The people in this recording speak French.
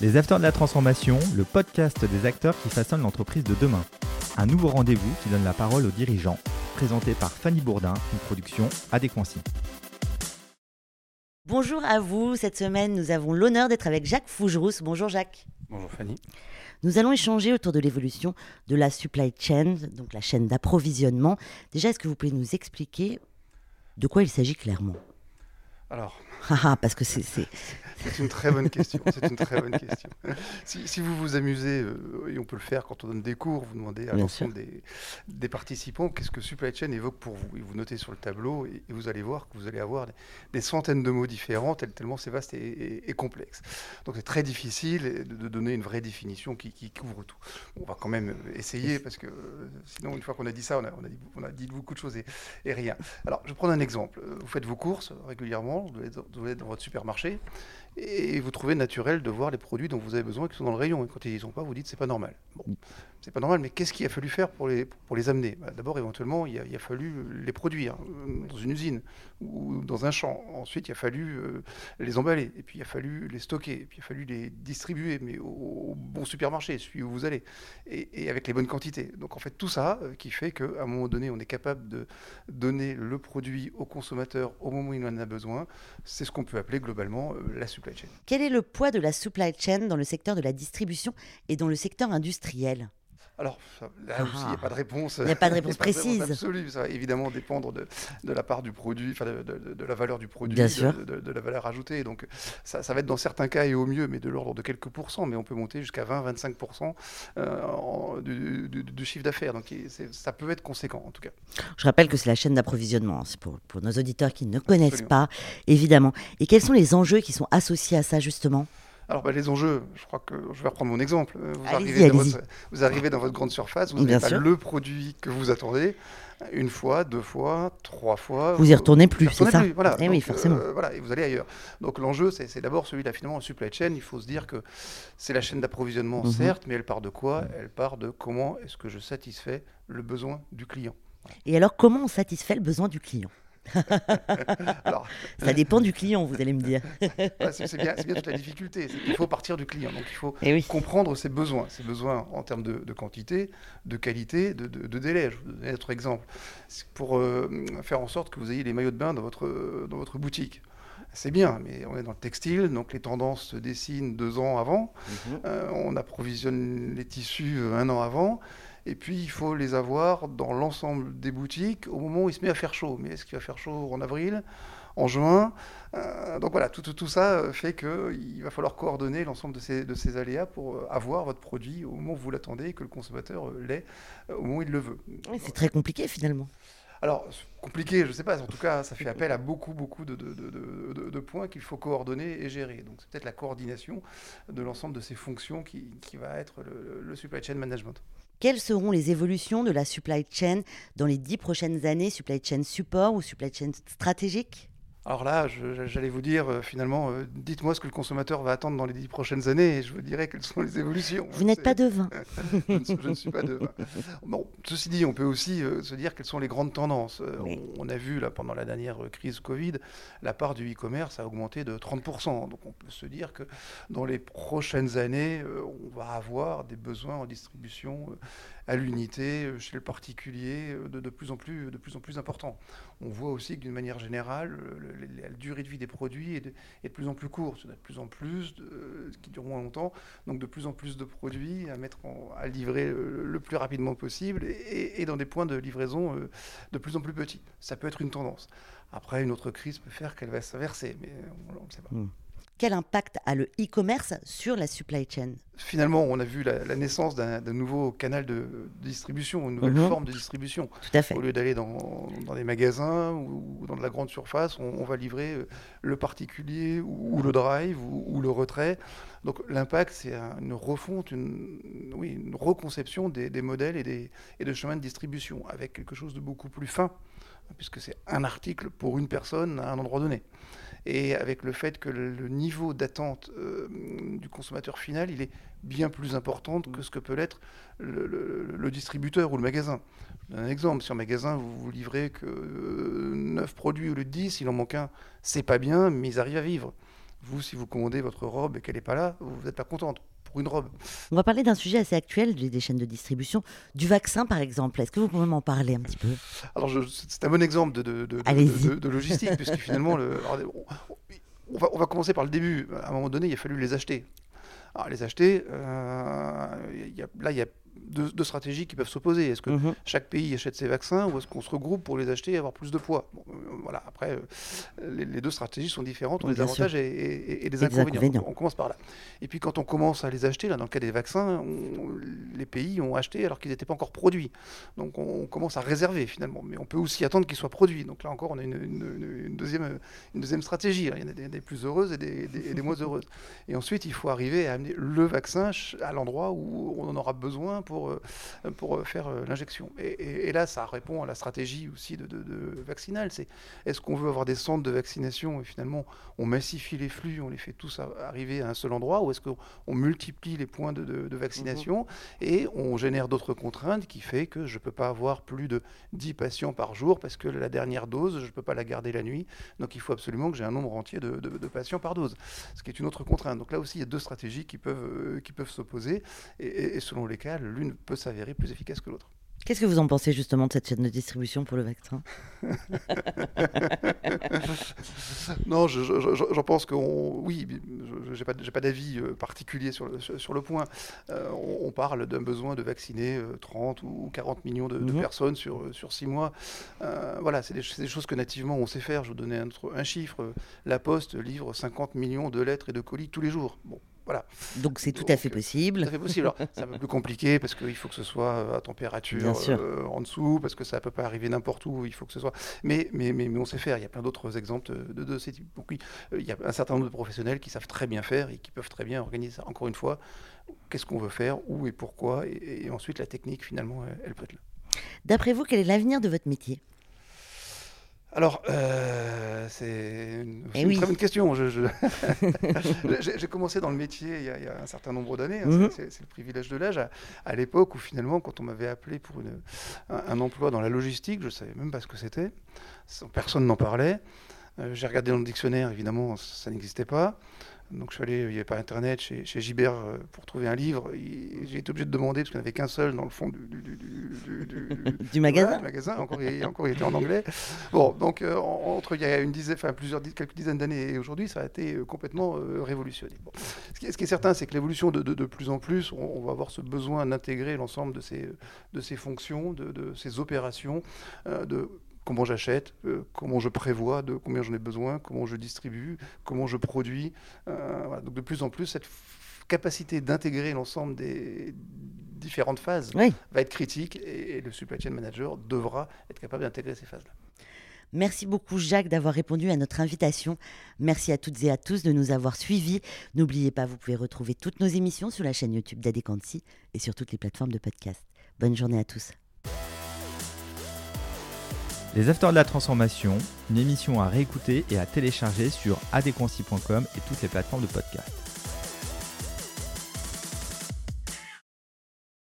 Les Acteurs de la Transformation, le podcast des acteurs qui façonnent l'entreprise de demain. Un nouveau rendez-vous qui donne la parole aux dirigeants, présenté par Fanny Bourdin, une production Adéquancy. Bonjour à vous. Cette semaine, nous avons l'honneur d'être avec Jacques Fougerousse. Bonjour Jacques. Bonjour Fanny. Nous allons échanger autour de l'évolution de la supply chain, donc la chaîne d'approvisionnement. Déjà, est-ce que vous pouvez nous expliquer de quoi il s'agit clairement? Alors, parce que c'est. c'est- une très bonne question. C'est une très bonne question. Si, si vous vous amusez, euh, et on peut le faire quand on donne des cours, vous demandez à l'ensemble des, des participants qu'est-ce que supply chain évoque pour vous. Et vous notez sur le tableau et, et vous allez voir que vous allez avoir des, des centaines de mots différents, tel- tellement c'est vaste et, et- et complexe. Donc c'est très difficile de, de donner une vraie définition qui, qui couvre tout. On va quand même essayer parce que euh, sinon, une fois qu'on a dit ça, on a, on a dit, on a dit beaucoup de choses et, rien. Alors, je vais prendre un exemple. Vous faites vos courses régulièrement, vous devez vous être dans votre supermarché, et vous trouvez naturel de voir les produits dont vous avez besoin qui sont dans le rayon. Et quand ils n'y sont pas, vous dites c'est pas normal. Bon, c'est pas normal, mais qu'est-ce qu'il a fallu faire pour les, pour les amener? Bah, D'abord, éventuellement, il a, il a fallu les produire euh, dans une usine ou dans un champ. Ensuite, il a fallu euh, les emballer, et puis il a fallu les stocker, et puis il a fallu les distribuer, mais au, au bon supermarché, celui où vous allez, et, et avec les bonnes quantités. Donc en fait, tout ça euh, qui fait qu'à un moment donné, on est capable de donner le produit au consommateur au moment où il en a besoin. C'est ce qu'on peut appeler globalement euh, la Quel est le poids de la supply chain dans le secteur de la distribution et dans le secteur industriel? Alors, là aussi, il n'y a pas de réponse. Il n'y a pas de réponse précise. absolue. Ça va évidemment dépendre de, de la part du produit, enfin de, de- de la valeur du produit, Bien de, sûr. de- de la valeur ajoutée. Donc, ça, ça va être dans certains cas et au mieux, mais de l'ordre de quelques pourcents. Mais on peut monter jusqu'à 20-25% euh, en- du, du- du chiffre d'affaires. Donc, ça peut être conséquent, en tout cas. Je rappelle que c'est la chaîne d'approvisionnement. hein. C'est pour, pour nos auditeurs qui ne connaissent Absolument. pas, évidemment. Et quels sont les enjeux qui sont associés à ça, justement? Alors, bah, les enjeux, je crois que je vais reprendre mon exemple. Euh, Vous, arrivez dans votre, vous arrivez dans votre grande surface, vous n'avez pas sûr. le produit que vous attendez. Une fois, deux fois, trois fois. Vous y retournez plus, c'est ça plus, voilà. Eh oui, forcément. euh, voilà, et vous allez ailleurs. Donc l'enjeu, c'est c'est d'abord celui-là, finalement, en supply chain. Il faut se dire que c'est la chaîne d'approvisionnement, Mhm. certes, mais elle part de quoi? Elle part de comment est-ce que je satisfais le besoin du client. Et alors, comment on satisfait le besoin du client? Alors, Ça dépend du client, vous allez me dire. c'est bien, toute la difficulté. qu'il faut partir du client. Donc il faut Eh oui. comprendre ses besoins, ses besoins en termes de, de quantité, de qualité, de, de- de délai. Je vais vous donner un autre exemple. Pour euh, faire en sorte que vous ayez les maillots de bain dans votre, dans votre boutique. C'est bien, mais on est dans le textile, donc les tendances se dessinent deux ans avant. Euh, on approvisionne les tissus un an avant. Et puis, il faut les avoir dans l'ensemble des boutiques au moment où il se met à faire chaud. Mais est-ce qu'il va faire chaud en avril, en juin Euh, Donc voilà, tout, tout, tout ça euh, fait qu'il va falloir coordonner l'ensemble de ces, de ces aléas pour euh, avoir votre produit au moment où vous l'attendez et que le consommateur l'ait au moment où il le veut. Oui, c'est très compliqué, finalement. Alors, compliqué, je ne sais pas. En tout cas, ça fait appel à beaucoup, beaucoup de, de- de- de- de- de points qu'il faut coordonner et gérer. Donc, c'est peut-être la coordination de l'ensemble de ces fonctions qui, qui va être le, le supply chain management. Quelles seront les évolutions de la supply chain dans les dix prochaines années Supply chain support ou supply chain stratégique? Alors là, j'allais vous dire, euh, finalement, euh, dites-moi ce que le consommateur va attendre dans les dix prochaines années et je vous dirai quelles sont les évolutions. Vous n'êtes pas devin. je, ne, suis- je ne suis pas devin. Bon, ceci dit, on peut aussi euh, se dire quelles sont les grandes tendances. Oui. on, on a vu là, pendant la dernière crise Covid, la part du e-commerce a augmenté de 30%. Donc on peut se dire que dans les prochaines années, on va avoir des besoins en distribution à l'unité chez le particulier de, de plus en plus, de plus en plus importants. On voit aussi que d'une manière générale, le- le- le- la durée de vie des produits est de, plus en plus courte. Il y en a de plus en plus de- euh, qui durent moins longtemps. Donc de plus en plus de produits à mettre à livrer euh, le plus rapidement possible et, dans des points de livraison euh, de plus en plus petits. Ça peut être une tendance. Après, une autre crise peut faire qu'elle va s'inverser, mais on ne sait pas. Quel impact a le e-commerce sur la supply chain? Finalement, on a vu la, la naissance d'un nouveau canal de, de distribution, une nouvelle Mhm. forme de distribution. Tout à fait. Au lieu d'aller dans, dans des magasins ou, ou dans de la grande surface, on, on va livrer euh, le particulier ou, ou le drive ou, ou le retrait. Donc l'impact, c'est un- une refonte, une, oui, une reconception des, des modèles et des, et des chemins de distribution avec quelque chose de beaucoup plus fin, puisque c'est un article pour une personne à un endroit donné. Et avec le fait que le, niveau d'attente euh, du consommateur final, il est bien plus important que ce que peut l'être le, distributeur ou le magasin. Un exemple. Si en magasin, vous vous livrez que 9 produits au lieu de 10, il en manque un, c'est pas bien, mais ils arrivent à vivre. Vous, si vous commandez votre robe et qu'elle n'est pas là, vous n'êtes pas contente pour une robe. On va parler d'un sujet assez actuel des chaînes de distribution, du vaccin par exemple. Est-ce que vous pouvez m'en parler un petit peu? Alors, c'est un bon exemple de, de, de, de logistique, puisque finalement, le, on, va, on va commencer par le début. À un moment donné, il a fallu les acheter. Alors, les acheter, euh, y a, là, il y a deux, stratégies qui peuvent s'opposer. Est-ce que mhm. chaque pays achète ses vaccins ou est-ce qu'on se regroupe pour les acheter et avoir plus de poids? Euh, Voilà, après, euh, les, deux stratégies sont différentes, ont des avantages et, et, des inconvénients. On, commence par là. Et puis quand on commence à les acheter, là, dans le cas des vaccins, les pays ont acheté alors qu'ils n'étaient pas encore produits. Donc on, commence à réserver finalement. Mais on peut aussi attendre qu'ils soient produits. Donc là encore, on a une, deuxième, une deuxième stratégie. Il y en a des, plus heureuses et des, des moins heureuses. Et ensuite, il faut arriver à amener le vaccin à l'endroit où on en aura besoin pour, euh, pour euh, faire euh, l'injection. Et, là, ça répond à la stratégie aussi de, de, vaccinale. C'est est-ce qu'on veut avoir des centres de vaccination et finalement on massifie les flux, on les fait tous arriver à un seul endroit, ou est-ce qu'on multiplie les points de, vaccination mhm. et on génère d'autres contraintes qui fait que je ne peux pas avoir plus de 10 patients par jour parce que la dernière dose, je ne peux pas la garder la nuit. Donc il faut absolument que j'ai un nombre entier de, patients par dose, ce qui est une autre contrainte. Donc là aussi, il y a deux stratégies qui peuvent, qui peuvent s'opposer et, et selon lesquelles l'une peut s'avérer plus efficace que l'autre. Qu'est-ce que vous en pensez justement de cette chaîne de distribution pour le vaccin? Non, j'en pense que oui, je n'ai pas, pas d'avis euh, particulier sur le, sur le point. Euh, on, parle d'un besoin de vacciner 30 euh, ou 40 millions de, mhm. personnes sur, sur 6 mois. voilà, c'est des, des, choses que nativement on sait faire. Je vous donnais un, un chiffre. La Poste livre 50 millions de lettres et de colis tous les jours. Bon, donc c'est tout à fait possible. Tout à fait possible. c'est un peu plus compliqué parce qu'il faut que ce soit euh, à température euh, en dessous, parce que ça ne peut pas arriver n'importe où, il faut que ce soit. Mais, mais, mais, on sait faire, il y a plein d'autres exemples de, de ces types. Donc oui, euh, il y a un certain nombre de professionnels qui savent très bien faire et qui peuvent très bien organiser ça. Encore une fois, qu'est-ce qu'on veut faire, où et pourquoi, et, ensuite la technique finalement, elle peut être là. D'après vous, quel est l'avenir de votre métier? Alors, euh, c'est une, eh très bonne question. J'ai commencé dans le métier il y a, un certain nombre d'années. Hein, mhm. C'est le privilège de l'âge. À, l'époque où finalement, quand on m'avait appelé pour une, un, emploi dans la logistique, je ne savais même pas ce que c'était. Personne n'en parlait. Euh, j'ai regardé dans le dictionnaire, évidemment, ça n'existait pas. Donc je suis allé, il n'y avait pas Internet, chez, chez Gibert euh, pour trouver un livre. J'ai été obligé de demander, parce qu'il n'y en avait qu'un seul dans le fond du, du, magasin. magasin. Encore, il, encore, il était en anglais. Bon, donc euh, entre il y a une dizaine, enfin, plusieurs, quelques dizaines d'années et aujourd'hui, ça a été euh, complètement révolutionné. Ce, qui, est certain, c'est que l'évolution de, de, plus en plus, on, va avoir ce besoin d'intégrer l'ensemble de ces, de ces fonctions, de, de ces opérations, de comment j'achète, euh, comment je prévois de combien j'en ai besoin, comment je distribue, comment je produis. Euh, Donc de plus en plus, cette capacité d'intégrer l'ensemble des différentes phases va être critique et, le supply chain manager devra être capable d'intégrer ces phases-là. Merci beaucoup Jacques d'avoir répondu à notre invitation. Merci à toutes et à tous de nous avoir suivis. N'oubliez pas, vous pouvez retrouver toutes nos émissions sur la chaîne YouTube d'Adequancy et sur toutes les plateformes de podcast. Bonne journée à tous. Les Afters de la Transformation, une émission à réécouter et à télécharger sur adéquancy.com et toutes les plateformes de podcast.